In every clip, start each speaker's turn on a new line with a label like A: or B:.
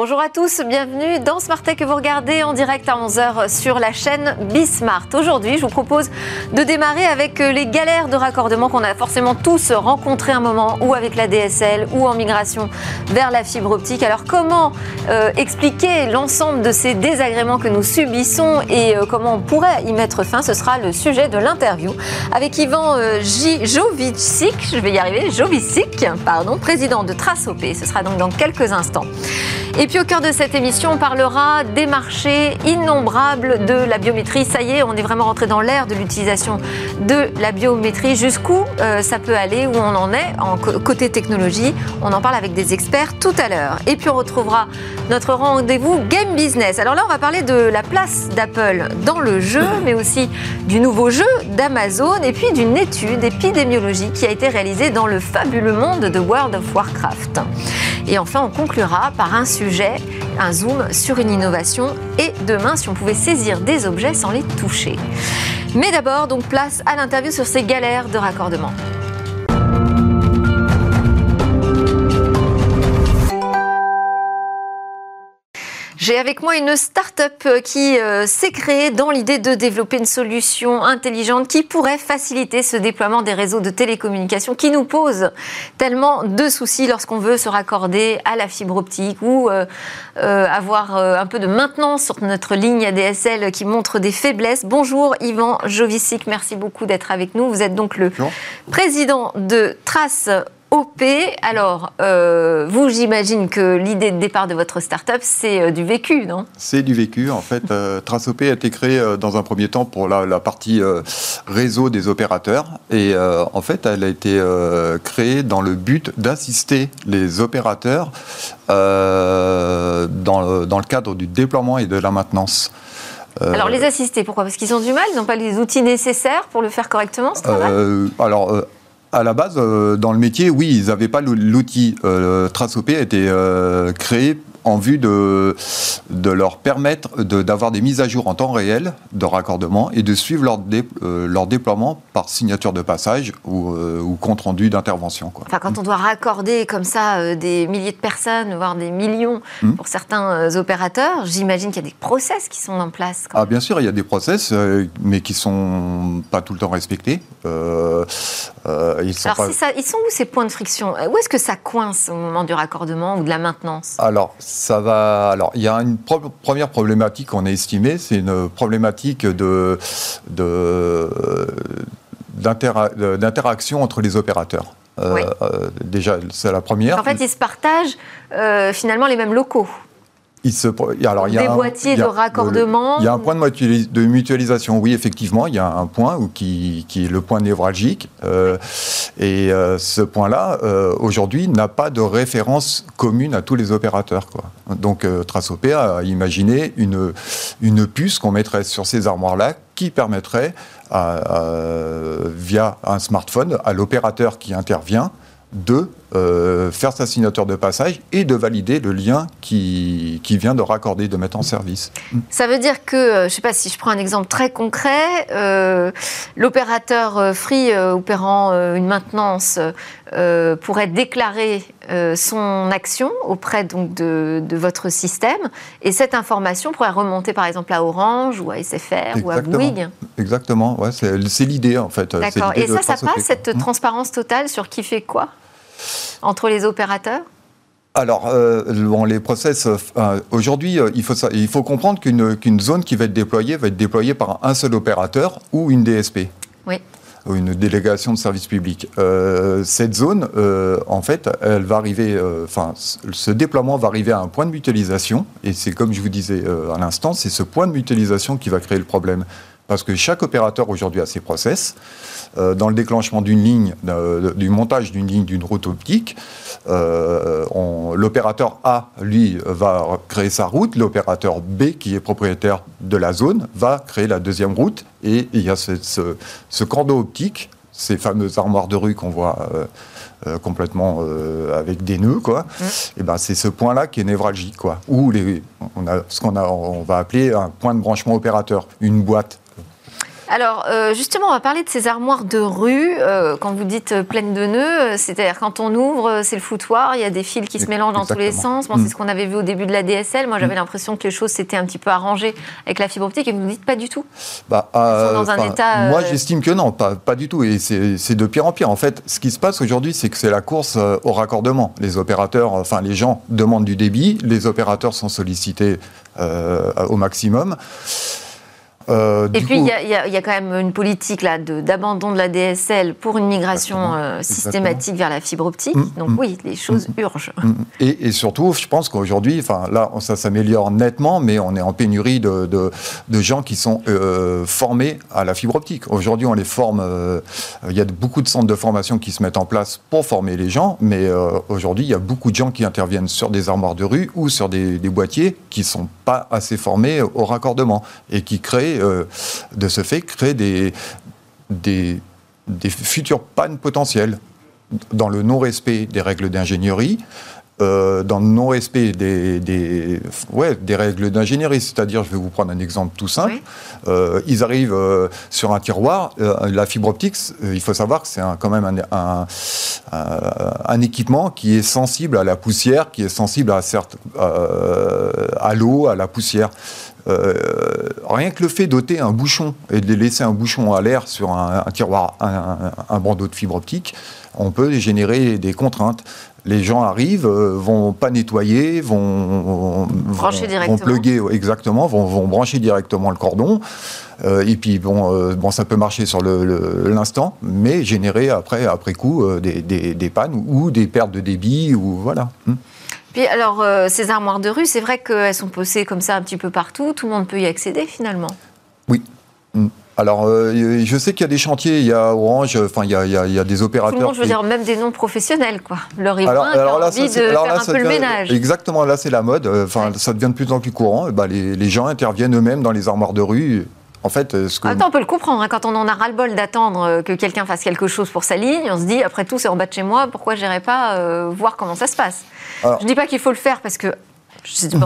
A: Bonjour à tous, bienvenue dans Smart Tech que vous regardez en direct à 11h sur la chaîne Bismart. Aujourd'hui, je vous propose de démarrer avec les galères de raccordement qu'on a forcément tous rencontrées un moment, ou avec la DSL, ou en migration vers la fibre optique. Alors comment euh, expliquer l'ensemble de ces désagréments que nous subissons et euh, comment on pourrait y mettre fin? Ce sera le sujet de l'interview avec Yvan euh. Jovicic, je vais y arriver, Jovicic, pardon, président de Trace OP. Ce sera donc dans quelques instants. Puis au cœur de cette émission, on parlera des marchés innombrables de la biométrie. Ça y est, on est vraiment rentré dans l'ère de l'utilisation de la biométrie. Jusqu'où euh, ça peut aller, où on en est en côté technologie? On en parle avec des experts tout à l'heure. Et puis on retrouvera notre rendez-vous Game Business. Alors là, on va parler de la place d'Apple dans le jeu, mais aussi du nouveau jeu d'Amazon et puis d'une étude épidémiologique qui a été réalisée dans le fabuleux monde de World of Warcraft. Et enfin, on conclura par un sujet, un zoom sur une innovation et demain, si on pouvait saisir des objets sans les toucher. Mais d'abord, donc place à l'interview sur ces galères de raccordement. J'ai avec moi une start-up euh, qui euh, s'est créée dans l'idée de développer une solution intelligente qui pourrait faciliter ce déploiement des réseaux de télécommunications qui nous pose tellement de soucis lorsqu'on veut se raccorder à la fibre optique ou euh, avoir un peu de maintenance sur notre ligne ADSL qui montre des faiblesses. Bonjour Yvan Jovicic, merci beaucoup d'être avec nous. Vous êtes donc le président de Trace OP. Alors, euh, vous, j'imagine que l'idée de départ de votre start-up, c'est euh, du vécu, non?
B: C'est du vécu. En fait, euh, Trace OP a été créée dans un premier temps pour la, partie réseau des opérateurs. Et en fait, elle a été créée dans le but d'assister les opérateurs dans le, dans, le, cadre du déploiement et de la maintenance.
A: Alors les assister, pourquoi? Parce qu'ils ont du mal, ils n'ont pas les outils nécessaires pour le faire correctement, ce travail?
B: Alors à la base, euh, dans le métier, oui, ils n'avaient pas l'outil. Euh, TraceOP a été euh, créé en vue de, de leur permettre d'avoir des mises à jour en temps réel de raccordement et de suivre leur, euh, leur déploiement par signature de passage ou, ou compte rendu d'intervention.
A: Enfin, quand on doit raccorder comme ça des milliers de personnes, voire des millions hmm. pour certains opérateurs, j'imagine qu'il y a des process qui sont en place.
B: Ah, bien sûr, il y a des process, mais qui ne sont pas tout le temps respectés.
A: Ils sont Alors, ça, ils sont où ces points de friction? Où est-ce que ça coince au moment du raccordement ou de la maintenance?
B: Alors, ça va. Alors, il y a une première problématique qu'on a estimée, c'est une problématique de, d'interaction entre les opérateurs. Euh, euh, déjà, c'est la première.
A: En fait, ils se partagent euh, finalement les mêmes locaux alors, il y a des boîtiers de raccordement
B: Il y a un point de mutualisation, oui, effectivement. Il y a un point qui, est le point névralgique. Euh, et euh, ce point-là, euh, aujourd'hui, n'a pas de référence commune à tous les opérateurs. Quoi. Donc, TraceOP a imaginé une, une puce qu'on mettrait sur ces armoires-là qui permettrait, via un smartphone, à l'opérateur qui intervient, de euh, faire sa signature de passage et de valider le lien qui, qui, vient de raccorder, de mettre en service.
A: Ça veut dire que, euh, je ne sais pas si je prends un exemple très concret, euh, l'opérateur Free opérant une maintenance pourrait déclarer son action auprès donc, de, de, votre système et cette information pourrait remonter par exemple à Orange ou à SFR ou à Bouygues
B: Exactement, ouais, c'est l'idée en fait.
A: D'accord, et ça, ça passe, cette mmh. transparence totale sur qui fait quoi entre les opérateurs?
B: Alors, euh, les process, euh, aujourd'hui, euh, il, faut il faut comprendre qu'une zone qui va être déployée va être déployée par un seul opérateur ou une DSP.
A: Oui.
B: Une délégation de service public. cette zone, en fait, elle va arriver, enfin, ce déploiement va arriver à un point de mutualisation, et c'est comme je vous disais à l'instant, c'est ce point de mutualisation qui va créer le problème. Parce que chaque opérateur aujourd'hui a ses process. Euh, dans le déclenchement d'une ligne, euh, du montage d'une ligne d'une route optique, euh, l'opérateur A, lui, va créer sa route, l'opérateur B, qui est propriétaire de la zone, va créer la deuxième route, et il y a ce, ce, ce optique, ces fameuses armoires de rue qu'on voit complètement avec des nœuds, quoi. Mmh. Et ben c'est ce point-là qui est névralgique, quoi. Ou les, on a ce qu'on a, on va appeler un point de branchement opérateur, une boîte
A: alors, euh, justement, on va parler de ces armoires de rue. Euh, quand vous dites euh, pleines de nœuds, c'est-à-dire quand on ouvre, c'est le foutoir, il y a des fils qui se mélangent dans tous les sens. c'est mm. ce qu'on avait vu au début de la DSL. Moi, j'avais mm. l'impression que les choses s'étaient un petit peu arrangées avec la fibre optique et vous ne dites pas du tout.
B: Bah, dans un état. Moi, j'estime que non, pas, pas du tout. Et c'est de pire en pire. En fait, ce qui se passe aujourd'hui, c'est que c'est la course au raccordement. Les opérateurs, enfin, les gens demandent du débit, les opérateurs sont sollicités au maximum.
A: Euh, et puis, il y, a quand même une politique là d'abandon de, la DSL pour une migration euh, systématique vers la fibre optique. Mm, Donc mm. oui, les choses mm, urgent.
B: Et, surtout, je pense qu'aujourd'hui, enfin là, ça s'améliore nettement, mais on est en pénurie de, de, gens qui sont euh, formés à la fibre optique. Aujourd'hui, on les forme. il y a beaucoup de centres de formation qui se mettent en place pour former les gens, mais aujourd'hui, il y a beaucoup de gens qui interviennent sur des armoires de rue ou sur des, des boîtiers qui sont assez formés au raccordement et qui créent euh, de ce fait, des, des, des futures pannes potentielles dans le non-respect des règles d'ingénierie, euh, dans le non-respect des, des, ouais, des règles d'ingénierie. C'est-à-dire, je vais vous prendre un exemple tout simple. Euh, ils arrivent euh, sur un tiroir. la fibre optique, il faut savoir que c'est quand même un, un, équipement qui est sensible à la poussière, qui est sensible à, certes, à l'eau, à la poussière. rien que le fait d'ôter un bouchon et de laisser un bouchon à l'air sur un, tiroir, un, bandeau de fibre optique, on peut générer des contraintes les gens arrivent, euh, vont pas nettoyer, vont,
A: brancher directement.
B: vont plugger exactement, vont, brancher directement le cordon. Euh, et puis bon, euh, bon, ça peut marcher sur l'instant, mais générer après, après coup des, pannes ou des pertes de débit ou voilà.
A: Hmm. Puis alors, ces armoires de rue, c'est vrai qu'elles sont posées comme ça un petit peu partout. Tout le monde peut y accéder finalement?
B: Oui. Hmm. Alors, euh, je sais qu'il y a des chantiers, il y a Orange, enfin, il y a, il y a, des opérateurs. Tout le
A: monde, je veux dire, même des non professionnels, quoi. Le riverain alors, alors là, envie de faire un peu le ménage.
B: Exactement, là, c'est la mode. Euh, enfin, ça devient de plus en plus courant. Bah, les, les gens interviennent eux-mêmes dans les armoires de rue. En fait, euh, ce que...
A: Attends, on peut le comprendre. Hein. quand on en a ras-le-bol d'attendre que quelqu'un fasse quelque chose pour sa ligne, on se dit, après tout, c'est en bas de chez moi, pourquoi je n'irai pas voir comment ça se passe? Je ne dis pas qu'il faut le faire parce que c'est une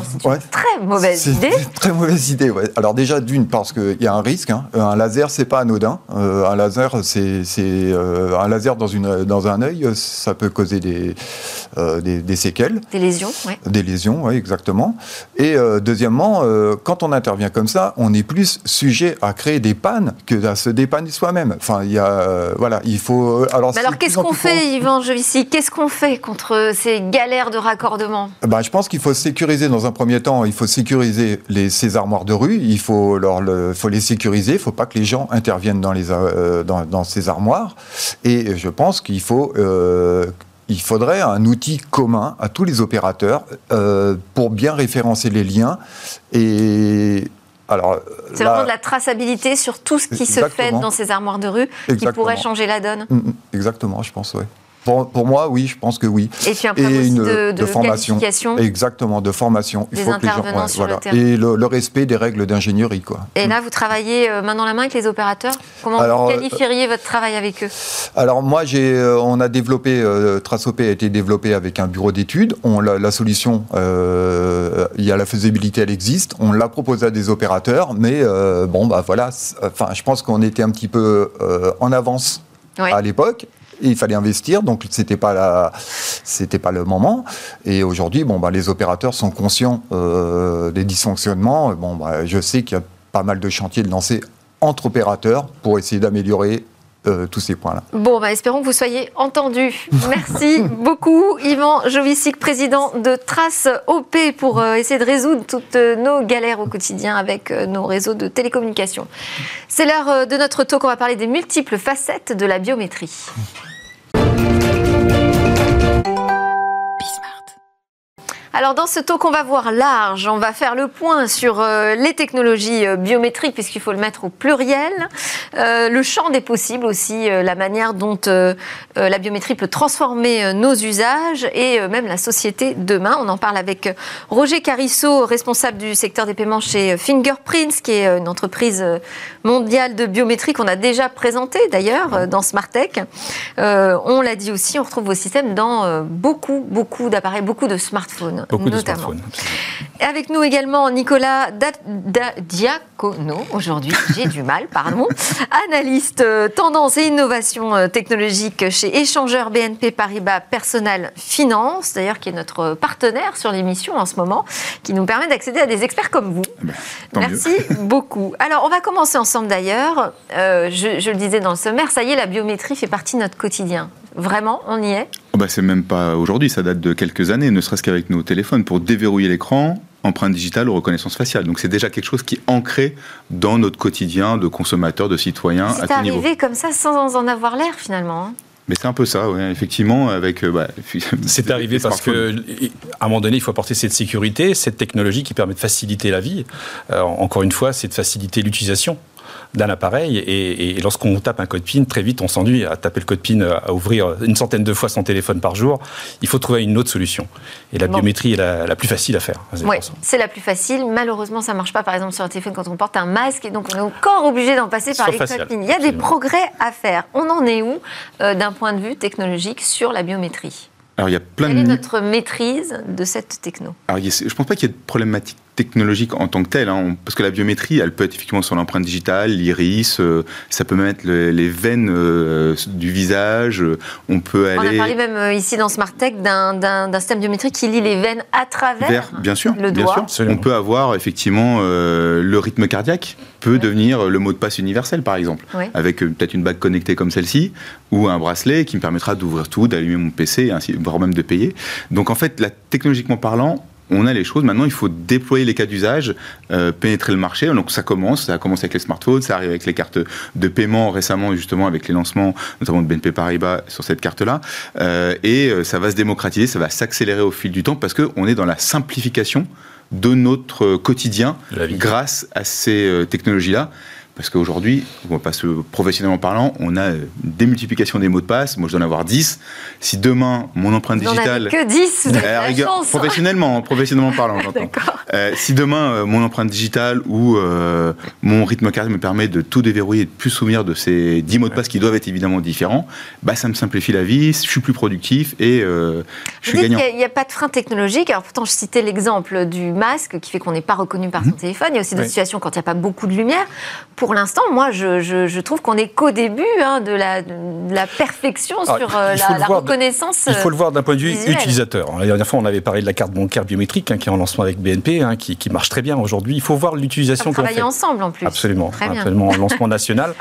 A: très mauvaise idée.
B: Très mauvaise idée, ouais. Alors déjà, d'une, parce qu'il y a un risque. Hein. Un laser, c'est pas anodin. Euh, un laser, c'est euh, un laser dans, une, dans un œil, ça peut causer des, euh, des, séquelles.
A: Des lésions, oui.
B: Des lésions, oui, exactement. Et deuxièmement, quand on intervient comme ça, on est plus sujet à créer des pannes que à se dépanner soi-même. Enfin, il y a, voilà, il faut.
A: Alors, alors qu'est-ce qu'on fait, Yvan Jovici Qu'est-ce qu'on fait contre ces galères de raccordement?
B: Bah, Je pense qu'il faut sécuriser dans un premier temps, il faut sécuriser les, ces armoires de rue, il faut, le, faut les sécuriser, il ne faut pas que les gens interviennent dans, les, euh, dans, ces armoires. Et je pense qu'il faut... Euh, il faudrait un outil commun à tous les opérateurs euh, pour bien référencer les liens et
A: alors, c'est vraiment de la traçabilité sur tout ce qui se fait dans ces armoires de rue qui pourrait changer la donne. Mm, mm,
B: exactement, je pense, oui. Pour, moi, oui, je pense que oui.
A: Et puis un une, de, de, formation.
B: Exactement, de formation.
A: Il faut que les gens,
B: voilà. Et le, respect des règles d'ingénierie, quoi.
A: Et là, vous travaillez euh, main dans la main avec les opérateurs? Comment vous qualifieriez votre travail avec eux?
B: Alors moi, j'ai, euh, on a développé, euh, TraceOP a été développé avec un bureau d'études. On la, la solution, il y a la faisabilité, elle existe. On l'a proposé à des opérateurs, mais bon, bah voilà. Enfin, je pense qu'on était un petit peu en avance à l'époque il fallait investir, donc c'était pas la, c'était pas le moment. Et aujourd'hui, bon, bah, les opérateurs sont conscients euh, des dysfonctionnements. Bon, bah, je sais qu'il y a pas mal de chantiers de lancer entre opérateurs pour essayer d'améliorer euh, tous ces points-là.
A: Bon, bah, espérons que vous soyez entendus. Merci beaucoup, Yvan Jovicic, président de Trace OP, pour euh, essayer de résoudre toutes nos galères au quotidien avec nos réseaux de télécommunications. C'est l'heure de notre talk. On va parler des multiples facettes de la biométrie. Alors dans ce talk, on va voir large, on va faire le point sur euh, les technologies euh, biométriques, puisqu'il faut le mettre au pluriel, euh, le champ des possibles aussi, la manière dont la biométrie peut transformer nos usages et même la société demain. On en parle avec Roger Carissot, responsable du secteur des paiements chez Fingerprints, qui est une entreprise mondiale de biométrie qu'on a déjà présentée d'ailleurs dans Smartech. on l'a dit aussi, on retrouve vos systèmes dans beaucoup, beaucoup d'appareils, beaucoup de smartphones.
C: Beaucoup de smartphones.
A: Avec nous également Nicolas Diacono, aujourd'hui, j'ai du mal, pardon, analyste euh, tendance et innovation euh, technologique chez Échangeur BNP Paribas Personnel Finance, d'ailleurs qui est notre partenaire sur l'émission en ce moment, qui nous permet d'accéder à des experts comme vous.
C: Eh ben,
A: Merci beaucoup. Alors, on va commencer ensemble d'ailleurs. Euh, je, je le disais dans le sommaire, ça y est, la biométrie fait partie de notre quotidien. Vraiment, on y est?
C: Oh bah C'est même pas aujourd'hui, ça date de quelques années, ne serait-ce qu'avec nos téléphones. Pour déverrouiller l'écran, empreinte digitale ou reconnaissance faciale. Donc c'est déjà quelque chose qui est ancré dans notre quotidien de consommateurs, de
A: niveau. C'est arrivé comme ça sans en avoir l'air finalement. Hein?
C: mais c'est un peu ça, oui, effectivement, avec. Euh, bah,
D: c'est arrivé parce que, à un moment donné, il faut apporter cette sécurité, cette technologie qui permet de faciliter la vie. Euh, encore une fois, c'est de faciliter l'utilisation d'un appareil. Et, lorsqu'on tape un code PIN, très vite, on s'ennuie à taper le code PIN, à ouvrir une centaine de fois son téléphone par jour. Il faut trouver une autre solution. Et la biométrie est la, plus facile à faire.
A: Oui, c'est la plus facile. Malheureusement, ça ne marche pas, par exemple, sur un téléphone quand on porte un masque. Et donc, on est encore obligé d'en passer par les codes PIN. Il y a des progrès à faire. On en est où, euh, d'un point de vue technologique, sur la biométrie?
C: Alors, il y a plein
A: Quelle est notre maîtrise de cette techno?
C: Alors, je ne pense pas qu'il y ait de problématique technologique en tant que telle, hein. parce que la biométrie, elle peut être effectivement sur l'empreinte digitale, l'iris, euh, ça peut même être les veines euh, du visage, on peut aller...
A: On a parlé même euh, ici dans Smart Tech d'un système biométrique qui lit les veines à travers
C: bien sûr,
A: le
C: bien
A: doigt.
C: Sûr. On peut avoir effectivement le rythme cardiaque peut devenir le mot de passe universel par exemple, avec peut-être une bague connectée comme celle-ci, ou un bracelet qui me permettra d'ouvrir tout, d'allumer mon PC, ainsi, voire même de payer. Donc en fait, là, technologiquement parlant, on a les choses. Maintenant, il faut déployer les cas d'usage, euh, pénétrer le marché. Donc ça commence, ça a commencé avec les smartphones, ça arrive avec les cartes de paiement récemment, justement avec les lancements, notamment de BNP Paribas sur cette carte-là. Euh, et euh, ça va se démocratiser, ça va s'accélérer au fil du temps parce qu'on est dans la simplification de notre quotidien grâce à ces technologies-là. Parce qu'aujourd'hui, se, professionnellement parlant, on a une démultiplication des mots de passe. Moi, je dois en avoir 10. Si demain, mon empreinte digitale.
A: que 10
C: vous Professionnellement, professionnellement parlant, j'entends. Euh, si demain, euh, mon empreinte digitale ou euh, mon rythme cardiaque me permet de tout déverrouiller et de plus souvenir de ces 10 mots de passe qui doivent être évidemment différents, bah, ça me simplifie la vie, je suis plus productif et je suis gagnant.
A: Il n'y a, pas de frein technologique. Alors, pourtant, je citais l'exemple du masque qui fait qu'on n'est pas reconnu par son mhm. téléphone. Il y a aussi des situations quand il n'y a pas beaucoup de lumière pour l'instant, moi, je, trouve qu'on est qu'au début hein, de, la, perfection sur euh, la, reconnaissance.
D: il faut le voir d'un point de vue utilisateur. La dernière fois, on avait parlé de la carte bancaire biométrique hein, qui est en lancement avec BNP, hein, qui, marche très bien aujourd'hui. Il faut voir l'utilisation qu'on.
A: Travailler ensemble en plus.
D: Absolument, absolument, en lancement national.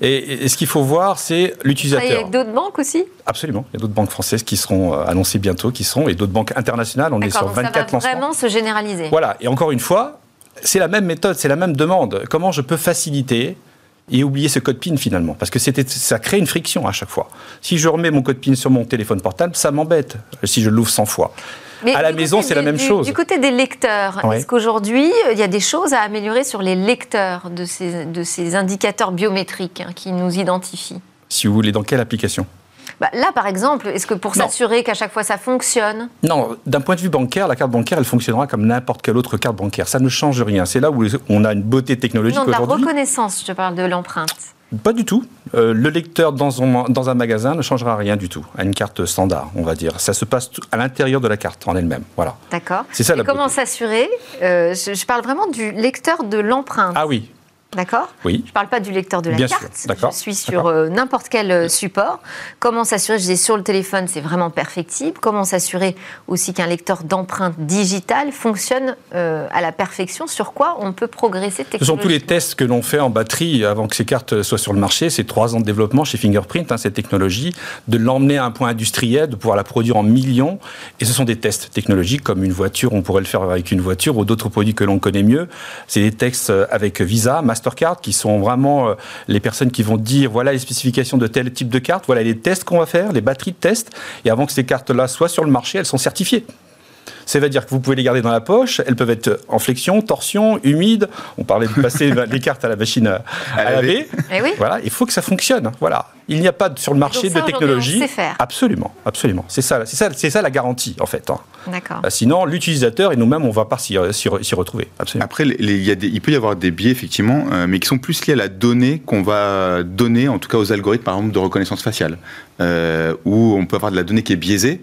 D: Et, ce qu'il faut voir, c'est l'utilisateur.
A: Il y a d'autres banques aussi?
D: Absolument. Il y a d'autres banques françaises qui seront euh, annoncées bientôt, qui seront, et d'autres banques internationales. On est sur 24
A: ça va vraiment se généraliser.
D: Voilà. Et encore une fois, c'est la même méthode, c'est la même demande. Comment je peux faciliter et oublier ce code PIN finalement? Parce que ça crée une friction à chaque fois. Si je remets mon code PIN sur mon téléphone portable, ça m'embête si je l'ouvre 100 fois. Mais à la maison, c'est la même chose.
A: Du côté des lecteurs, est-ce qu'aujourd'hui, il y a des choses à améliorer sur les lecteurs de ces, de ces indicateurs biométriques hein, qui nous identifient?
D: Si vous voulez, dans quelle application?
A: Bah, là, par exemple, est-ce que pour s'assurer qu'à chaque fois ça fonctionne
D: Non, d'un point de vue bancaire, la carte bancaire, elle fonctionnera comme n'importe quelle autre carte bancaire. Ça ne change rien. C'est là où on a une beauté technologique aujourd'hui.
A: Non, la reconnaissance, je te parle de l'empreinte.
D: Pas du tout. Euh, le lecteur dans un, dans un, magasin ne changera rien du tout à une carte standard, on va dire. Ça se passe à l'intérieur de la carte en elle-même. Voilà.
A: D'accord. C'est ça Et comment s'assurer? Euh, je, parle vraiment du lecteur de l'empreinte.
D: Ah oui,
A: D'accord
D: Oui.
A: Je ne parle pas du lecteur de la carte. Je suis sur euh, n'importe quel euh, support. Comment s'assurer, je disais sur le téléphone, c'est vraiment perfectible. Comment s'assurer aussi qu'un lecteur d'empreinte digitale fonctionne euh, à la perfection? Sur quoi on peut progresser
D: Ce sont tous les tests que l'on fait en batterie avant que ces cartes soient sur le marché. C'est trois ans de développement chez Fingerprint, hein, cette technologie, de l'emmener à un point industriel, de pouvoir la produire en millions. Et ce sont des tests technologiques comme une voiture, on pourrait le faire avec une voiture ou d'autres produits que l'on connaît mieux. C'est des tests avec Visa, Master Qui sont vraiment euh, les personnes qui vont dire voilà les spécifications de tel type de carte, voilà les tests qu'on va faire, les batteries de tests. Et avant que ces cartes-là soient sur le marché, elles sont certifiées. Ça veut dire que vous pouvez les garder dans la poche, elles peuvent être en flexion, torsion, humide. On parlait de passer les cartes à la machine à, laver.
A: Eh
D: voilà, il faut que ça fonctionne. Voilà. Il n'y a pas sur le marché de technologie. Absolument, absolument. C'est ça, c'est ça, c'est ça la garantie en fait. Hein.
A: D'accord.
D: Euh, sinon, l'utilisateur et nous-mêmes, on va pas s'y, retrouver. Absolument.
C: Après, il, y a il peut y avoir des biais effectivement, euh, mais qui sont plus liés à la donnée qu'on va donner, en tout cas aux algorithmes, par exemple de reconnaissance faciale, euh, où on peut avoir de la donnée qui est biaisée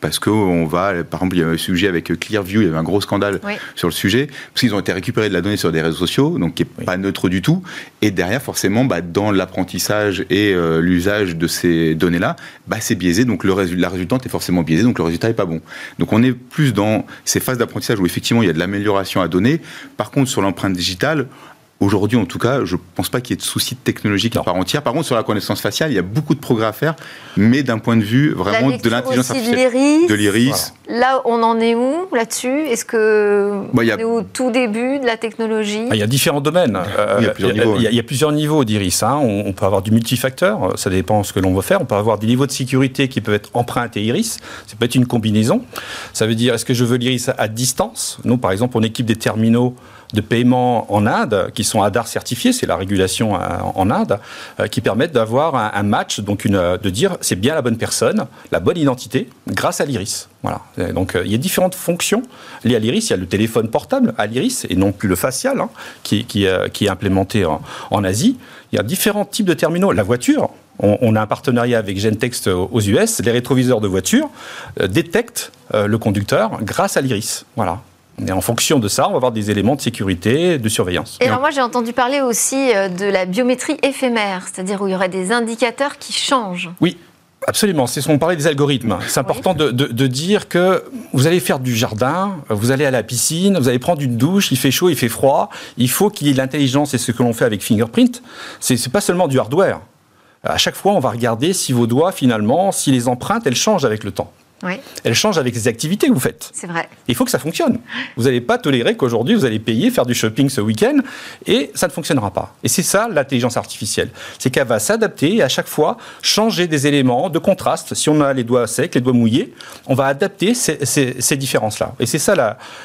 C: parce qu'on va, par exemple, il y a un sujet avec Clearview, il y avait un gros scandale sur le sujet, parce qu'ils ont été récupérés de la donnée sur des réseaux sociaux, donc qui n'est pas neutre du tout. Et derrière, forcément, bah, dans l'apprentissage et euh, l'usage de ces données-là, bah, c'est biaisé, donc le résultat, la résultante est forcément biaisée, donc le résultat n'est pas bon. Donc on est plus dans ces phases d'apprentissage où effectivement il y a de l'amélioration à donner. Par contre, sur l'empreinte digitale, Aujourd'hui, en tout cas, je ne pense pas qu'il y ait de soucis technologiques à part entière. Par contre, sur la connaissance faciale, il y a beaucoup de progrès à faire, mais d'un point de vue vraiment de l'intelligence artificielle.
A: De l'iris. Là, on en est où là-dessus? Est-ce que bah, est au tout début de la technologie?
D: Ah, Il y a différents domaines.
C: il, y a plusieurs niveaux,
D: il, y a, plusieurs niveaux d'iris. Hein. On, peut avoir du multifacteur, ça dépend de ce que l'on veut faire. On peut avoir des niveaux de sécurité qui peuvent être empreintes et iris. Ça peut être une combinaison. Ça veut dire, est-ce que je veux l'iris à distance? Nous, par exemple, on équipe des terminaux de paiement en Inde, qui sont ADAR certifiés, c'est la régulation euh, en Inde, euh, qui permettent d'avoir un, match, donc une, de dire c'est bien la bonne personne, la bonne identité, grâce à l'iris. Voilà. Donc euh, il y a différentes fonctions liées à l'iris. Il y a le téléphone portable à l'iris et non plus le facial, hein, qui, qui, qui, est implémenté en, en, Asie. Il y a différents types de terminaux. La voiture, on, a un partenariat avec Gentext aux US. Les rétroviseurs de voiture détectent le conducteur grâce à l'iris. Voilà. Et en fonction de ça, on va avoir des éléments de sécurité, de surveillance.
A: Et alors moi, j'ai entendu parler aussi euh, de la biométrie éphémère, c'est-à-dire où il y aurait des indicateurs qui changent.
D: Oui, Absolument, c'est ce qu'on parlait des algorithmes. C'est important de, dire que vous allez faire du jardin, vous allez à la piscine, vous allez prendre une douche, il fait chaud, il fait froid. Il faut qu'il y ait de l'intelligence, et ce que l'on fait avec Fingerprint, c'est pas seulement du hardware. À chaque fois, on va regarder si vos doigts, finalement, si les empreintes, elles changent avec le temps. Elle change avec les activités que vous faites.
A: C'est vrai.
D: Il faut que ça fonctionne. Vous n'allez pas tolérer qu'aujourd'hui, vous allez payer, faire du shopping ce week-end, et ça ne fonctionnera pas. Et c'est ça l'intelligence artificielle. C'est qu'elle va s'adapter et à chaque fois changer des éléments de contraste. Si on a les doigts secs, les doigts mouillés, on va adapter ces, différences-là. Et c'est ça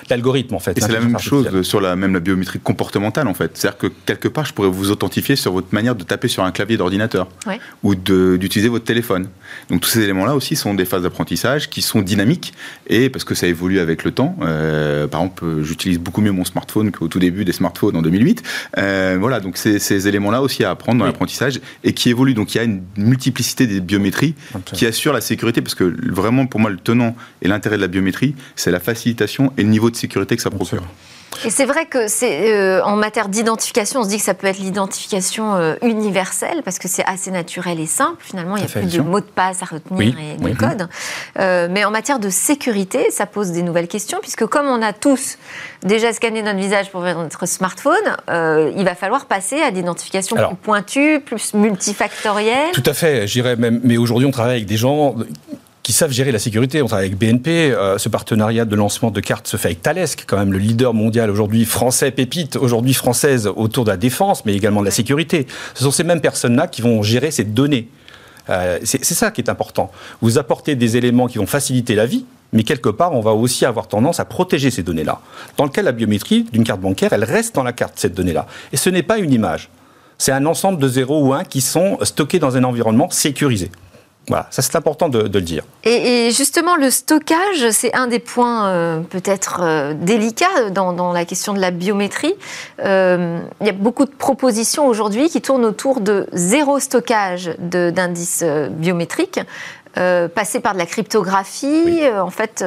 D: l'algorithme, en fait.
C: Et c'est la même chose sur la, même la biométrie comportementale, en fait. C'est-à-dire que quelque part, je pourrais vous authentifier sur votre manière de taper sur un clavier d'ordinateur ou d'utiliser votre téléphone. Donc tous ces éléments-là aussi sont des phases d'apprentissage qui sont dynamiques et parce que ça évolue avec le temps. Euh, par exemple, j'utilise beaucoup mieux mon smartphone qu'au tout début des smartphones en 2008. Euh, voilà, donc ces éléments-là aussi à apprendre dans l'apprentissage et qui évoluent. Donc il y a une multiplicité des biométries qui assure la sécurité parce que vraiment pour moi le tenant et l'intérêt de la biométrie, c'est la facilitation et le niveau de sécurité que ça procure.
A: Et c'est vrai que c'est euh, en matière d'identification, on se dit que ça peut être l'identification euh, universelle parce que c'est assez naturel et simple. Finalement, il n'y a plus de mots de passe à retenir et de code. Euh, mais en matière de sécurité, ça pose des nouvelles questions puisque comme on a tous déjà scanné notre visage pour notre smartphone, il va falloir passer à d'identification plus pointue, plus multifactorielle.
D: Tout à fait. J'irais même. Mais aujourd'hui, on travaille avec des gens qui savent gérer la sécurité. On travaille avec BNP. Euh, ce partenariat de lancement de cartes se fait avec Thales, qui est quand même le leader mondial aujourd'hui français, pépite, aujourd'hui française autour de la défense, mais également de la sécurité. Ce sont ces mêmes personnes-là qui vont gérer ces données. Euh, c'est ça qui est important. Vous apportez des éléments qui vont faciliter la vie, mais quelque part, on va aussi avoir tendance à protéger ces données-là. Dans le cas de la biométrie d'une carte bancaire, elle reste dans la carte, cette donnée-là. Et ce n'est pas une image. C'est un ensemble de 0 ou 1 qui sont stockés dans un environnement sécurisé. Voilà, ça c'est important de, le dire.
A: Et, justement, le stockage, c'est un des points euh, peut-être euh, délicats dans, la question de la biométrie. Euh, il y a beaucoup de propositions aujourd'hui qui tournent autour de zéro stockage d'indices biométriques, passer par de la cryptographie. en fait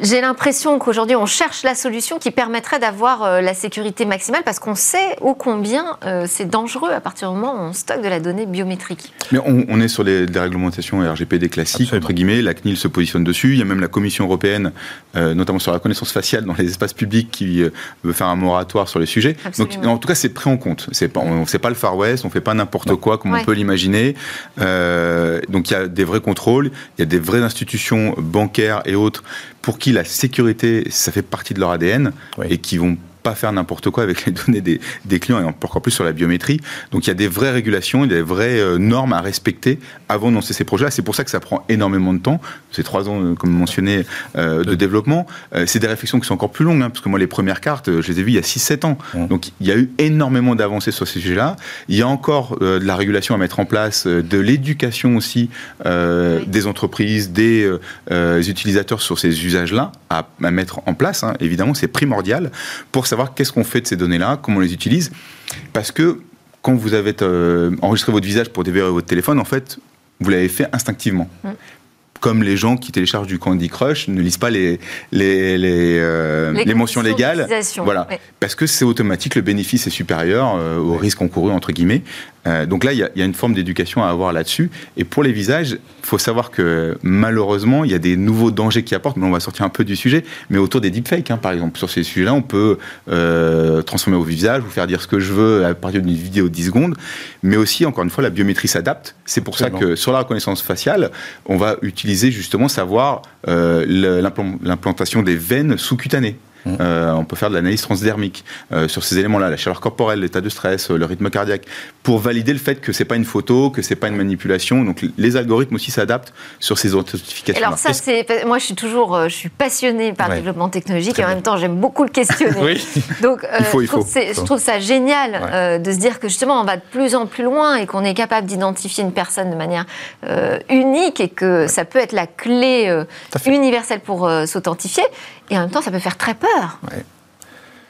A: j'ai l'impression qu'aujourd'hui, on cherche la solution qui permettrait d'avoir euh, la sécurité maximale parce qu'on sait ô combien euh, c'est dangereux à partir du moment où on stocke de la donnée biométrique.
C: Mais on, est sur les, réglementations RGPD classiques, entre guillemets. La CNIL se positionne dessus. Il y a même la Commission européenne, euh, notamment sur la connaissance faciale dans les espaces publics, qui veut faire un moratoire sur les sujets. Donc, en tout cas, c'est pris en compte. C'est pas, on ne pas le Far West, on ne fait pas n'importe quoi comme on peut l'imaginer. donc, il y a des vrais contrôles, il y a des vraies institutions bancaires et autres pour qui la sécurité, ça fait partie de leur ADN et qui vont pas faire n'importe quoi avec les données des, des, clients et encore plus sur la biométrie. Donc il y a des vraies régulations, il y a des vraies euh, normes à respecter avant de lancer ces projets-là. C'est pour ça que ça prend énormément de temps. C'est trois ans, euh, comme mentionné, euh, de développement. c'est des réflexions qui sont encore plus longues, hein, parce que moi, les premières cartes, je les ai vues il y a 6-7 ans. Donc il y a eu énormément d'avancées sur ces sujets-là. Il y a encore de la régulation à mettre en place, de l'éducation aussi des entreprises, des utilisateurs sur ces usages-là à, mettre en place. Hein. Évidemment, c'est primordial pour savoir qu'est-ce qu'on fait de ces données-là, comment on les utilise. Parce que quand vous avez euh, enregistré votre visage pour déverrouiller votre téléphone, en fait, vous l'avez fait instinctivement. Mm. Comme les gens qui téléchargent du Candy Crush ne lisent pas les, les, les, euh, mentions légales. Voilà. Parce que c'est automatique, le bénéfice est supérieur euh, au risque encouru, entre guillemets. Euh, donc là, il y, a une forme d'éducation à avoir là-dessus. Et pour les visages, il faut savoir que malheureusement, il y a des nouveaux dangers qui apportent, mais on va sortir un peu du sujet, mais autour des deepfakes, hein, par exemple. Sur ces sujets-là, on peut euh, transformer vos visages, vous faire dire ce que je veux à partir d'une vidéo de 10 secondes, mais aussi, encore une fois, la biométrie s'adapte. C'est pour ça que sur la reconnaissance faciale, on va utiliser justement savoir euh, l'implantation des veines sous-cutanées. Mmh. Euh, on peut faire de l'analyse transdermique euh, sur ces éléments-là, la chaleur corporelle, l'état de stress, euh, le rythme cardiaque, pour valider le fait que c'est pas une photo, que c'est pas une manipulation. Donc les algorithmes aussi s'adaptent sur ces authentifications.
A: Alors ça, c'est moi je suis toujours, je suis passionnée par le développement technologique et en même temps j'aime beaucoup le questionner. Donc je, trouve ça génial de se dire que justement on va de plus en plus loin et qu'on est capable d'identifier une personne de manière unique et que ça peut être la clé universelle pour s'authentifier. Et en même temps, ça peut faire très peur.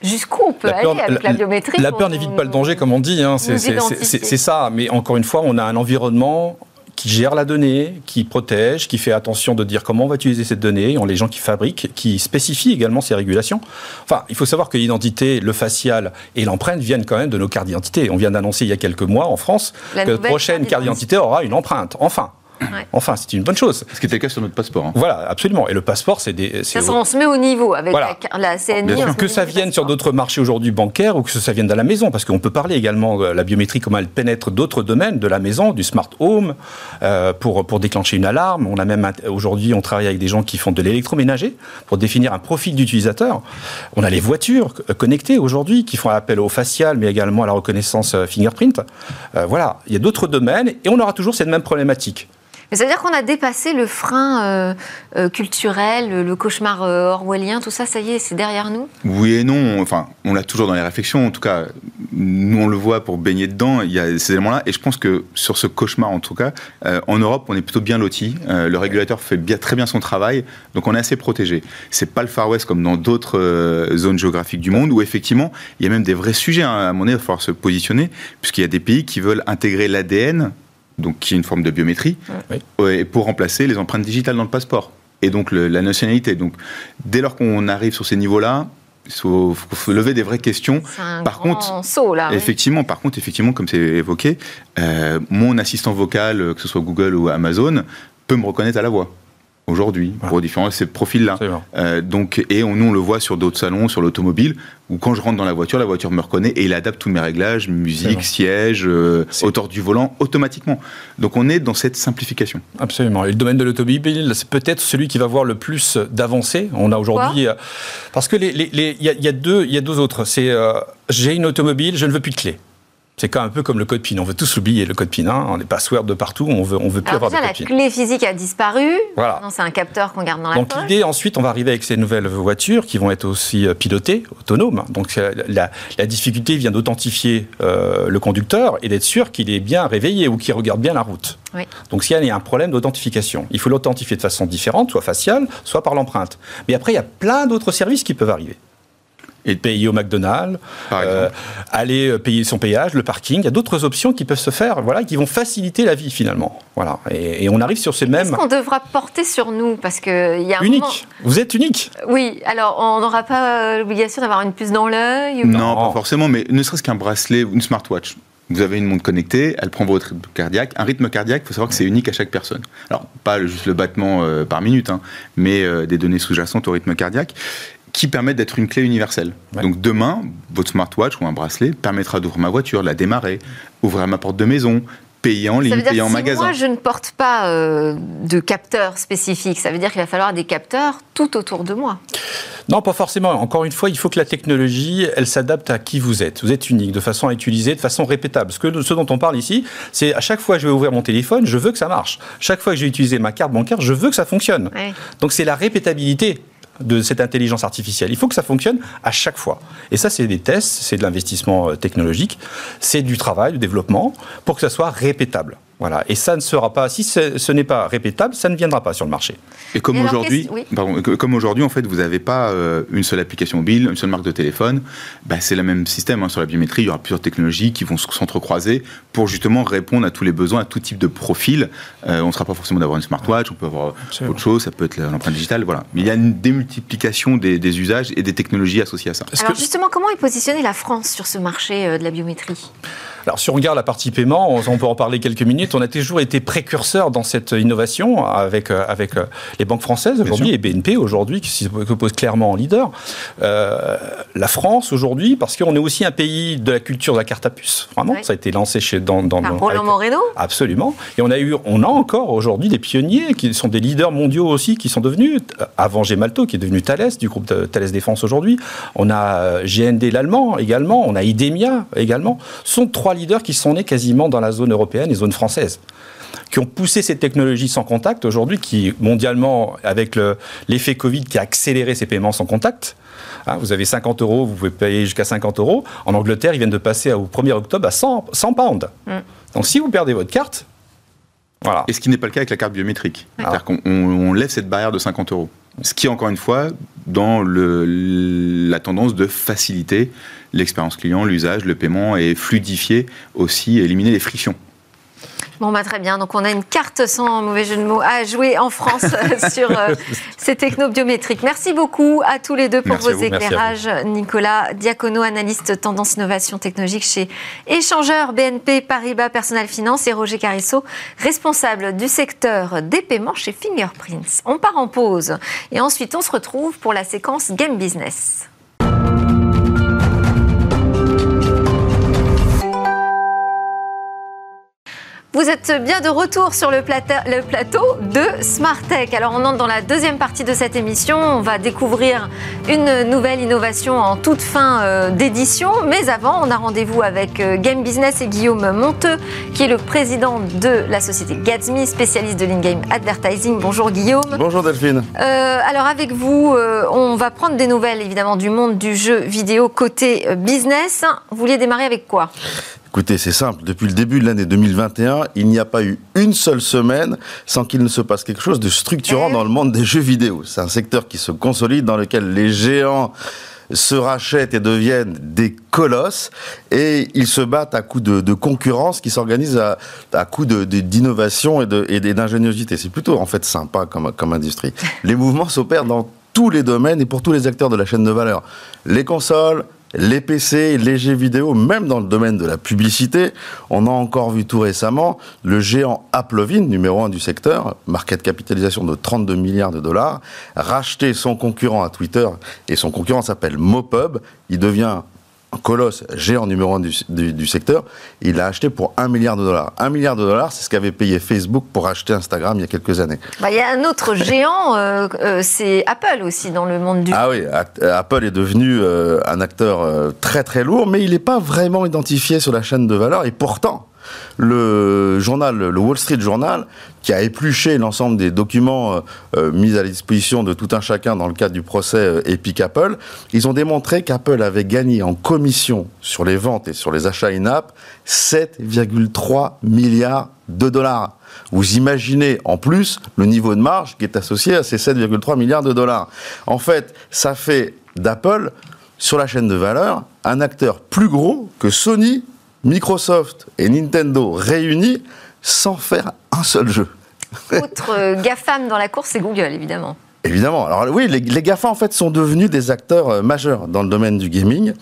A: Jusqu'où on peut aller avec la biométrie
D: La peur n'évite pas le danger, comme on dit. Hein. C'est ça. Mais encore une fois, on a un environnement qui gère la donnée, qui protège, qui fait attention de dire comment on va utiliser cette donnée. On a les gens qui fabriquent, qui spécifient également ces régulations. Enfin, il faut savoir que l'identité, le facial et l'empreinte viennent quand même de nos cartes d'identité. On vient d'annoncer il y a quelques mois en France que la prochaine carte d'identité aura une empreinte. Enfin. Enfin, c'est une bonne chose.
C: Ce qui était le cas sur notre passeport. Hein.
D: Voilà, absolument. Et le passeport, c'est des.
A: Ça, on se met au niveau avec la, CNI.
D: que ça vienne sur d'autres marchés aujourd'hui bancaires ou que ça vienne de la maison, parce qu'on peut parler également de la biométrie, comment elle pénètre d'autres domaines de la maison, du smart home, euh, pour, pour déclencher une alarme. On a même aujourd'hui, on travaille avec des gens qui font de l'électroménager pour définir un profil d'utilisateur. On a les voitures connectées aujourd'hui qui font appel au facial, mais également à la reconnaissance euh, fingerprint. Euh, voilà, il y a d'autres domaines et on aura toujours cette même problématique.
A: Mais ça veut dire qu'on a dépassé le frein euh, euh, culturel, le cauchemar euh, orwellien, tout ça, ça y est, c'est derrière nous?
C: Oui et non. Enfin, on l'a toujours dans les réflexions. En tout cas, nous, on le voit pour baigner dedans. Il y a ces éléments-là. Et je pense que sur ce cauchemar, en tout cas, en Europe, on est plutôt bien lotis. le régulateur fait très bien son travail. Donc, on est assez protégé. C'est pas le Far West comme dans d'autres zones géographiques du monde où, effectivement, il y a même des vrais sujets. Hein, à mon avis, il va falloir se positionner, puisqu'il y a des pays qui veulent intégrer l'ADN donc qui est une forme de biométrie, pour remplacer les empreintes digitales dans le passeport. Et donc la nationalité. Donc dès lors qu'on arrive sur ces niveaux-là, il faut, lever des vraies questions.
A: Un par grand contre, saut, là,
C: effectivement, par contre, effectivement, comme c'est évoqué, euh, mon assistant vocal, que ce soit Google ou Amazon, peut me reconnaître à la voix aujourd'hui pour différents ces profils-là. Euh, donc et on, nous on le voit sur d'autres salons, sur l'automobile, où quand je rentre dans la voiture, la voiture me reconnaît et il adapte tous mes réglages, musique, siège, euh, hauteur du volant automatiquement. Donc on est dans cette simplification.
D: Absolument. Et le domaine de l'automobile, c'est peut-être celui qui va voir le plus d'avancées. On a aujourd'hui euh, parce que les il y, y, a deux il y a deux autres. C'est j'ai une automobile, je ne veux plus de clé. C'est un peu comme le code PIN. On veut tous l'oublier, le code PIN. Hein. On est password de partout. On veut, on veut plus avoir de code
A: la clé physique a disparu. Voilà. C'est un capteur qu'on garde dans la
D: Donc l'idée, ensuite, on va arriver avec ces nouvelles voitures qui vont être aussi euh, pilotées, autonomes. Donc la, difficulté vient d'authentifier euh, le conducteur et d'être sûr qu'il est bien réveillé ou qu'il regarde bien la route. Donc s'il y a un problème d'authentification, il faut l'authentifier de façon différente, soit faciale, soit par l'empreinte. Mais après, il y a plein d'autres services qui peuvent arriver et de payer au McDonald's, euh, aller euh, payer son péage, le parking. Il y a d'autres options qui peuvent se faire, voilà, qui vont faciliter la vie finalement. Voilà. Et, on arrive sur ces mêmes.
A: Qu'est-ce qu'on devra porter sur nous? Parce que y a un
D: unique. Vous êtes unique.
A: Oui. Alors on n'aura pas l'obligation d'avoir une puce dans l'œil.
C: Non, pas? forcément, mais ne serait-ce qu'un bracelet ou une smartwatch. Vous avez une montre connectée, elle prend votre rythme cardiaque. Un rythme cardiaque, il faut savoir que c'est unique à chaque personne. Alors, pas juste le battement euh, par minute, hein, mais des données sous-jacentes au rythme cardiaque qui permettent d'être une clé universelle. Donc demain, votre smartwatch ou un bracelet permettra d'ouvrir ma voiture, la démarrer, ouvrir ma porte de maison, payer en ligne, payer en magasin.
A: Moi, je ne porte pas euh, de capteur spécifique. Ça veut dire qu'il va falloir des capteurs tout autour de moi.
D: Non, pas forcément. Encore une fois, il faut que la technologie, elle s'adapte à qui vous êtes. Vous êtes unique, de façon à utiliser, de façon répétable. Ce, que, ce dont on parle ici, c'est à chaque fois que je vais ouvrir mon téléphone, je veux que ça marche. Chaque fois que je vais utiliser ma carte bancaire, je veux que ça fonctionne. Donc c'est la répétabilité de cette intelligence artificielle. Il faut que ça fonctionne à chaque fois. Et ça, c'est des tests, c'est de l'investissement euh, technologique, c'est du travail, du développement, pour que ça soit répétable. Voilà. Et ça ne sera pas, si ce, n'est pas répétable, ça ne viendra pas sur le marché.
C: Et comme aujourd'hui, comme aujourd'hui, en fait, vous n'avez pas euh, une seule application mobile, une seule marque de téléphone. Bah, c'est le même système hein. sur la biométrie. Il y aura plusieurs technologies qui vont s'entrecroiser pour justement répondre à tous les besoins, à tout type de profil. Euh, on ne sera pas forcément d'avoir une smartwatch, on peut avoir autre chose, ça peut être l'empreinte digitale, voilà. Mais il y a une démultiplication des, usages et des technologies associées à ça.
A: Alors justement, comment est positionnée la France sur ce marché euh, de la biométrie?
D: Alors, si on regarde la partie paiement, on peut en parler quelques minutes. On a toujours été précurseur dans cette innovation avec, euh, avec euh, les banques françaises aujourd'hui et BNP aujourd'hui, qui se pose clairement en leader. Euh, la France aujourd'hui, parce qu'on est aussi un pays de la culture de la carte à puce. Vraiment, ça a été lancé chez dans, dans,
A: Roland Moreno?
D: Absolument. Et on a eu, on a encore aujourd'hui des pionniers qui sont des leaders mondiaux aussi, qui sont devenus avant Gemalto, qui est devenu Thales du groupe Thales Défense aujourd'hui. On a GND l'allemand également. On a Idemia également. Ce sont trois leaders qui sont nés quasiment dans la zone européenne et zone française qui ont poussé ces technologies sans contact aujourd'hui, qui mondialement, avec l'effet Covid qui a accéléré ces paiements sans contact, hein, vous avez 50 euros, vous pouvez payer jusqu'à 50 euros. En Angleterre, ils viennent de passer au 1er octobre à 100, 100 pounds. Mm. Donc si vous perdez votre carte, voilà.
C: Et ce qui n'est pas le cas avec la carte biométrique. C'est-à-dire qu'on lève cette barrière de 50 euros. Ce qui encore une fois dans le, la tendance de faciliter l'expérience client, l'usage, le paiement et fluidifier aussi, éliminer les frictions.
A: Bon, bah, très bien. Donc, on a une carte sans mauvais jeu de mots à jouer en France sur euh, ces technos biométriques. Merci beaucoup à tous les deux pour vos éclairages. Nicolas Diacono, analyste tendance innovation technologique chez Échangeur BNP Paribas Personnel Finance et Roger Carisso, responsable du secteur des paiements chez Fingerprints. On part en pause et ensuite on se retrouve pour la séquence Game Business. Vous êtes bien de retour sur le, plateau de Smart Tech. Alors on entre dans la deuxième partie de cette émission. On va découvrir une nouvelle innovation en toute fin euh, d'édition. Mais avant, on a rendez-vous avec euh, Game Business et Guillaume Monteux, qui est le président de la société Gatsby, spécialiste de l'in-game advertising. Bonjour Guillaume.
E: Bonjour Delphine.
A: Euh, alors avec vous, on va prendre des nouvelles évidemment du monde du jeu vidéo côté business. Vous vouliez démarrer avec quoi?
E: Écoutez, c'est simple. Depuis le début de l'année 2021, il n'y a pas eu une seule semaine sans qu'il ne se passe quelque chose de structurant dans le monde des jeux vidéo. C'est un secteur qui se consolide, dans lequel les géants se rachètent et deviennent des colosses et ils se battent à coups de, concurrence qui s'organise à, à coups d'innovation de, et d'ingéniosité. C'est plutôt en fait sympa comme, comme industrie. Les mouvements s'opèrent dans tous les domaines et pour tous les acteurs de la chaîne de valeur. Les consoles, les PC, les jeux vidéo, même dans le domaine de la publicité. On a encore vu tout récemment le géant Applovin, numéro un du secteur, market capitalisation de 32 milliards de dollars, racheter son concurrent à Twitter, et son concurrent s'appelle Mopub. Il devient colosse géant numéro un du, secteur, il l'a acheté pour 1 milliard de dollars. 1 milliard de dollars, c'est ce qu'avait payé Facebook pour acheter Instagram il y a quelques années.
A: Bah, il y a un autre géant, euh, euh, c'est Apple aussi dans le monde du...
E: Ah oui, Apple est devenu euh, un acteur très très lourd, mais il n'est pas vraiment identifié sur la chaîne de valeur, et pourtant, le journal, le Wall Street Journal, qui a épluché l'ensemble des documents euh, euh, mis à la disposition de tout un chacun dans le cadre du procès euh, Epic Apple, ils ont démontré qu'Apple avait gagné en commission sur les ventes et sur les achats in-app 7,3 milliards de dollars. Vous imaginez en plus le niveau de marge qui est associé à ces 7,3 milliards de dollars. En fait, ça fait d'Apple, sur la chaîne de valeur, un acteur plus gros que Sony Microsoft et Nintendo réunis sans faire un seul jeu.
A: Autre euh, GAFAM dans la course, c'est Google, évidemment.
E: Évidemment. Alors oui, les, les, GAFA en fait sont devenus des acteurs euh, majeurs dans le domaine du gaming.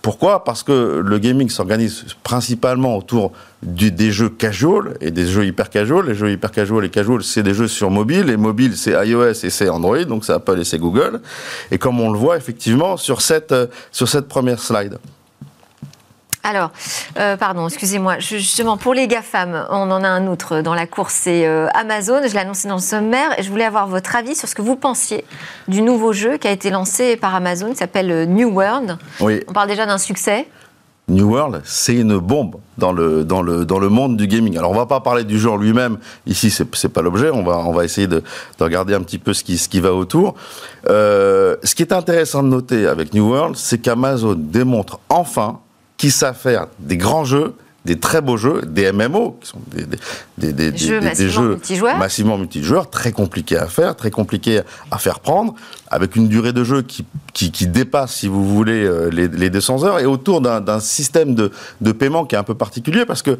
E: Pourquoi? Parce que le gaming s'organise principalement autour des jeux casual et des jeux hyper casual. Les jeux hyper casual et casual, c'est des jeux sur mobile. Et mobile, c'est iOS et c'est Android, donc c'est Apple et c'est Google. Et comme on le voit effectivement sur cette, euh, sur cette première slide.
A: Alors, euh, pardon, excusez-moi. Justement, pour les GAFAM, on en a un autre dans la course, c'est euh, Amazon. Je l'ai annoncé dans le sommaire et je voulais avoir votre avis sur ce que vous pensiez du nouveau jeu qui a été lancé par Amazon, qui s'appelle euh, New World.
E: Oui.
A: On parle déjà d'un succès.
E: New World, c'est une bombe dans le, dans, le, dans le monde du gaming. Alors, on va pas parler du jeu en lui-même. Ici, c'est, c'est pas l'objet. On va, on va essayer de, de regarder un petit peu ce qui, ce qui va autour. Euh, ce qui est intéressant de noter avec New World, c'est qu'Amazon démontre enfin qu'ils savent faire des grands jeux des très beaux jeux, des MMO, qui sont des, des, des, des
A: jeux, massivement,
E: jeux
A: multijoueurs.
E: massivement multijoueurs, très compliqués à faire, très compliqués à faire prendre, avec une durée de jeu qui, qui, qui dépasse, si vous voulez, euh, les, les 200 heures, et autour d'un système de, de paiement qui est un peu particulier, parce que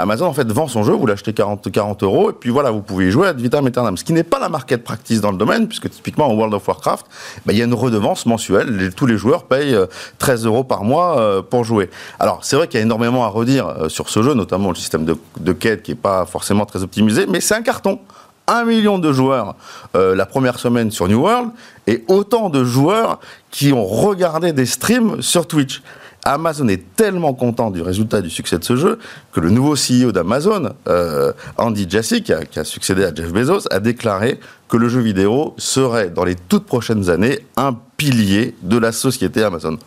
E: Amazon, en fait, vend son jeu, vous l'achetez 40, 40 euros, et puis voilà, vous pouvez y jouer ad vitam aeternam. Ce qui n'est pas la market practice dans le domaine, puisque typiquement en World of Warcraft, ben, il y a une redevance mensuelle. Tous les joueurs payent 13 euros par mois euh, pour jouer. Alors, c'est vrai qu'il y a énormément à redire euh, sur ce jeu, notamment le système de, quête qui n'est pas forcément très optimisé, mais c'est un carton. Un million de joueurs euh, la première semaine sur New World, et autant de joueurs qui ont regardé des streams sur Twitch. Amazon est tellement content du résultat du succès de ce jeu que le nouveau CEO d'Amazon, euh, Andy Jassy, qui a, qui a, succédé à Jeff Bezos, a déclaré que le jeu vidéo serait dans les toutes prochaines années un pilier de la société Amazon.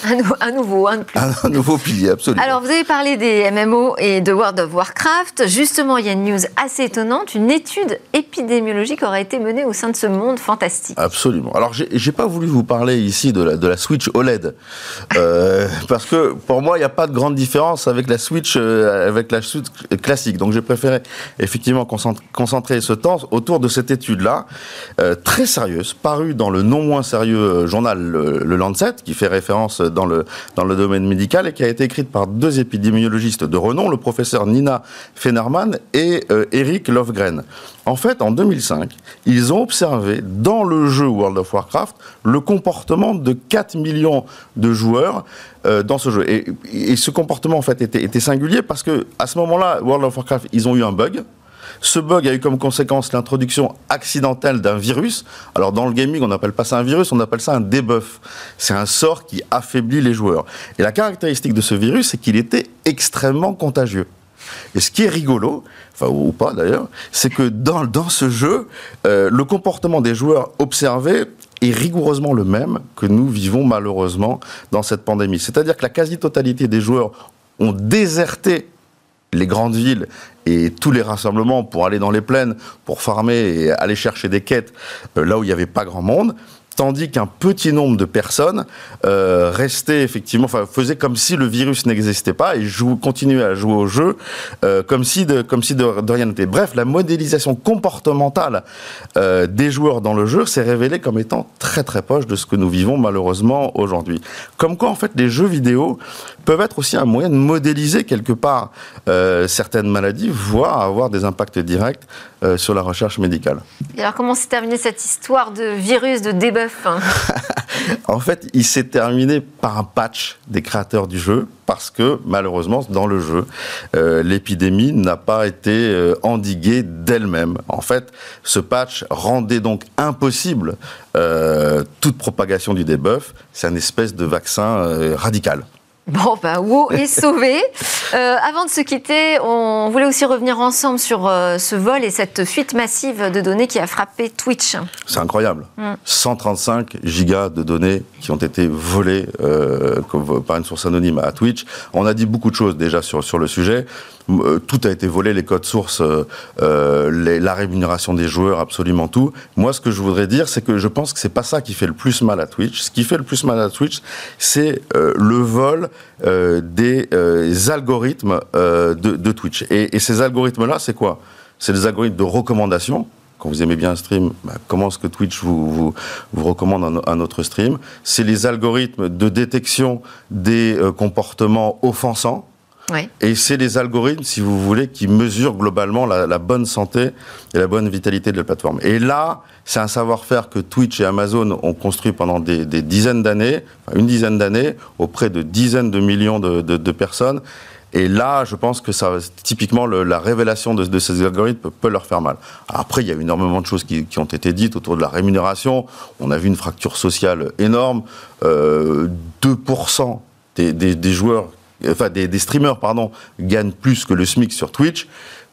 A: Un, nou un, nouveau, un de plus.
E: Un, nouveau pilier, absolument.
A: Alors, vous avez parlé des MMO et de World of Warcraft. Justement, il y a une news assez étonnante. Une étude épidémiologique aurait été menée au sein de ce monde fantastique.
E: Absolument. Alors, j'ai pas voulu vous parler ici de la, de la Switch OLED. Euh, parce que, pour moi, il n'y a pas de grande différence avec la Switch, euh, avec la Switch classique. Donc, j'ai préféré, effectivement, concentrer, concentrer, ce temps autour de cette étude-là, euh, très sérieuse, parue dans le non moins sérieux journal Le, le Lancet, qui fait référence dans le, dans le domaine médical et qui a été écrite par deux épidémiologistes de renom, le professeur Nina Fenerman et euh, Eric Lovgren. En fait, en 2005, ils ont observé dans le jeu World of Warcraft le comportement de 4 millions de joueurs euh, dans ce jeu. Et, et, ce comportement, en fait, était, était singulier parce que à ce moment-là, World of Warcraft, ils ont eu un bug. Ce bug a eu comme conséquence l'introduction accidentelle d'un virus. Alors dans le gaming, on n'appelle pas ça un virus, on appelle ça un debuff. C'est un sort qui affaiblit les joueurs. Et la caractéristique de ce virus, c'est qu'il était extrêmement contagieux. Et ce qui est rigolo, enfin ou pas d'ailleurs, c'est que dans, dans ce jeu, euh, le comportement des joueurs observés est rigoureusement le même que nous vivons malheureusement dans cette pandémie. C'est-à-dire que la quasi-totalité des joueurs ont déserté les grandes villes et tous les rassemblements pour aller dans les plaines, pour farmer et aller chercher des quêtes euh, là où il n'y avait pas grand monde tandis qu'un petit nombre de personnes euh, restaient effectivement, enfin faisaient comme si le virus n'existait pas et jouent, continuaient à jouer au jeu euh, comme si de comme si de, de rien n'était. Bref, la modélisation comportementale euh, des joueurs dans le jeu s'est révélée comme étant très très proche de ce que nous vivons malheureusement aujourd'hui. Comme quoi, en fait, les jeux vidéo peuvent être aussi un moyen de modéliser quelque part certaines maladies, voire avoir des impacts directs sur la recherche médicale.
A: Et alors, comment s'est terminée cette histoire de virus, de debuff
E: En fait, il s'est terminé par un patch des créateurs du jeu, parce que malheureusement, dans le jeu, euh, l'épidémie n'a pas été euh, endiguée d'elle-même. En fait, ce patch rendait donc impossible euh, toute propagation du debuff. C'est un espèce de vaccin radical.
A: Bon, ben, WoW est sauvé. Euh, avant de se quitter, on voulait aussi revenir ensemble sur euh, ce vol et cette fuite massive de données qui a frappé Twitch.
E: C'est incroyable. Mm. 135 gigas de données qui ont été volées euh, par une source anonyme à Twitch. On a dit beaucoup de choses déjà sur, sur le sujet. Tout a été volé, les codes sources, euh, les, la rémunération des joueurs, absolument tout. Moi, ce que je voudrais dire, c'est que je pense que c'est pas ça qui fait le plus mal à Twitch. Ce qui fait le plus mal à Twitch, c'est euh, le vol euh, des algorithmes de, Twitch. Et, ces algorithmes-là, c'est quoi? C'est des algorithmes de recommandation quand vous aimez bien un stream, bah, comment est-ce que Twitch vous, recommande un, un, autre stream? C'est les algorithmes de détection des euh, comportements offensants. Et c'est les algorithmes, si vous voulez, qui mesurent globalement la, bonne santé et la bonne vitalité de la plateforme. Et là, c'est un savoir-faire que Twitch et Amazon ont construit pendant des, dizaines d'années, une dizaine d'années, auprès de dizaines de millions de, personnes. Et là, je pense que ça, typiquement, la révélation de, ces algorithmes peut leur faire mal. Après, il y a énormément de choses qui, ont été dites autour de la rémunération. On a vu une fracture sociale énorme. Euh, 2% des, des, des joueurs enfin des, streamers, pardon, gagnent plus que le SMIC sur Twitch.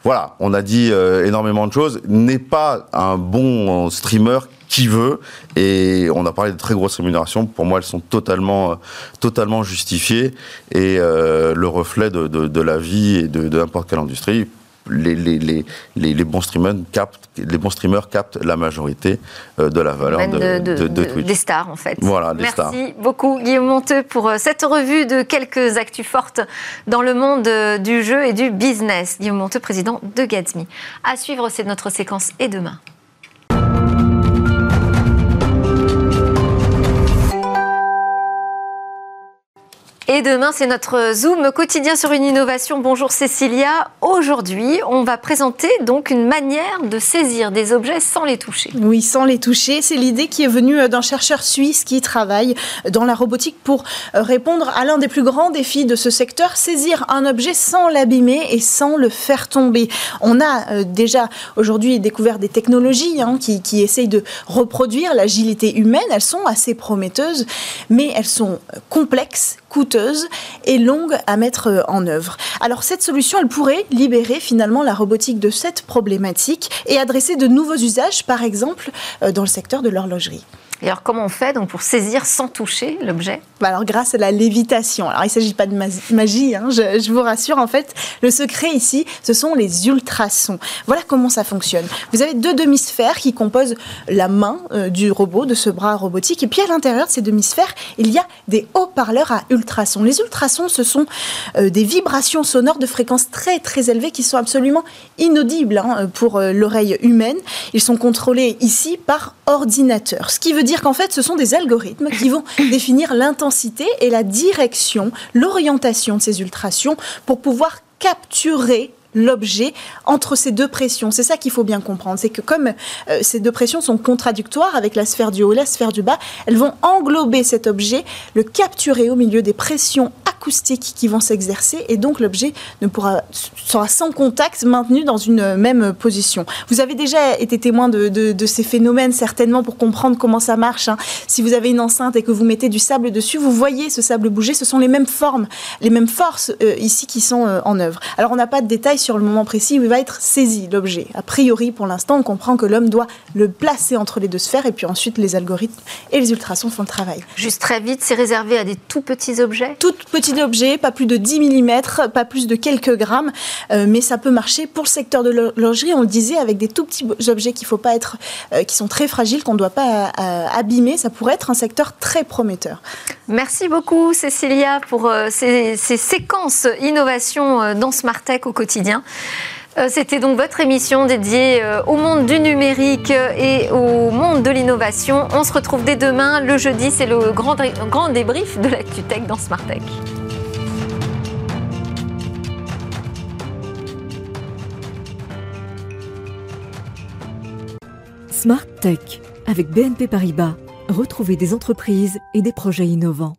E: Voilà, on a dit euh, énormément de choses. N'est pas un bon streamer qui veut. Et on a parlé de très grosses rémunérations. Pour moi, elles sont totalement, euh, totalement justifiées et euh, le reflet de, de, la vie et de, n'importe quelle industrie. Les, les, les, les, bons streamers captent, les bons streamers captent la majorité euh, de la valeur de, de, Twitch.
A: Des stars, en fait.
E: Voilà,
A: des Merci beaucoup, Guillaume Monteux, pour cette revue de quelques actus fortes dans le monde du jeu et du business. Guillaume Monteux, président de Gatsby. À suivre, c'est notre séquence et demain. Et demain, c'est notre Zoom quotidien sur une innovation. Bonjour Cécilia. Aujourd'hui, on va présenter donc une manière de saisir des objets sans les toucher.
F: Oui, sans les toucher. C'est l'idée qui est venue euh, d'un chercheur suisse qui travaille dans la robotique pour euh, répondre à l'un des plus grands défis de ce secteur, saisir un objet sans l'abîmer et sans le faire tomber. On a euh, déjà aujourd'hui découvert des technologies hein, qui, qui essayent de reproduire l'agilité humaine. Elles sont assez prometteuses, mais elles sont complexes coûteuse et longue à mettre euh, en œuvre. Alors cette solution, elle pourrait libérer finalement la robotique de cette problématique et adresser de nouveaux usages, par exemple euh, dans le secteur de l'horlogerie.
A: Et alors, comment on fait donc pour saisir sans toucher l'objet?
F: Bah Alors, grâce à la lévitation. Alors, il ne s'agit pas de magie, hein, je, vous rassure. En fait, le secret ici, ce sont les ultrasons. Voilà comment ça fonctionne. Vous avez deux demi-sphères qui composent la main euh, du robot, de ce bras robotique. Et puis, à l'intérieur de ces demi-sphères, il y a des haut-parleurs à ultrasons. Les ultrasons, ce sont euh, des vibrations sonores de fréquence très, très élevées qui sont absolument inaudibles hein, pour euh, l'oreille humaine. Ils sont contrôlés ici par ordinateur. Ce qui veut dire qu'en fait, ce sont des algorithmes qui vont définir l'intensité et la direction, l'orientation de ces ultrations pour pouvoir capturer l'objet entre ces deux pressions. C'est ça qu'il faut bien comprendre. C'est que comme euh, ces deux pressions sont contradictoires avec la sphère du haut et la sphère du bas, elles vont englober cet objet, le capturer au milieu des pressions acoustiques qui vont s'exercer et donc l'objet ne pourra sera sans contact maintenu dans une même position. Vous avez déjà été témoin de, ces phénomènes certainement pour comprendre comment ça marche. Hein. Si vous avez une enceinte et que vous mettez du sable dessus, vous voyez ce sable bouger. Ce sont les mêmes formes, les mêmes forces euh, ici qui sont euh, en œuvre. Alors on n'a pas de détails sur le moment précis où il va être saisi l'objet. A priori, pour l'instant, on comprend que l'homme doit le placer entre les deux sphères et puis ensuite les algorithmes et les ultrasons font le travail.
A: Juste très vite, c'est réservé à des tout petits objets?
F: Tout petits objets, pas plus de 10 mm, pas plus de quelques grammes, euh, mais ça peut marcher pour le secteur de l'horlogerie, on le disait, avec des tout petits objets qu'il faut pas être, euh, qui sont très fragiles, qu'on ne doit pas euh, abîmer. Ça pourrait être un secteur très prometteur.
A: Merci beaucoup Cécilia pour ces, ces, séquences innovation dans Smart Tech au quotidien. C'était donc votre émission dédiée au monde du numérique et au monde de l'innovation. On se retrouve dès demain. Le jeudi, c'est le grand, débrief de l'ActuTech dans Smart Tech.
G: Smart Tech avec BNP Paribas. Retrouvez des entreprises et des projets innovants.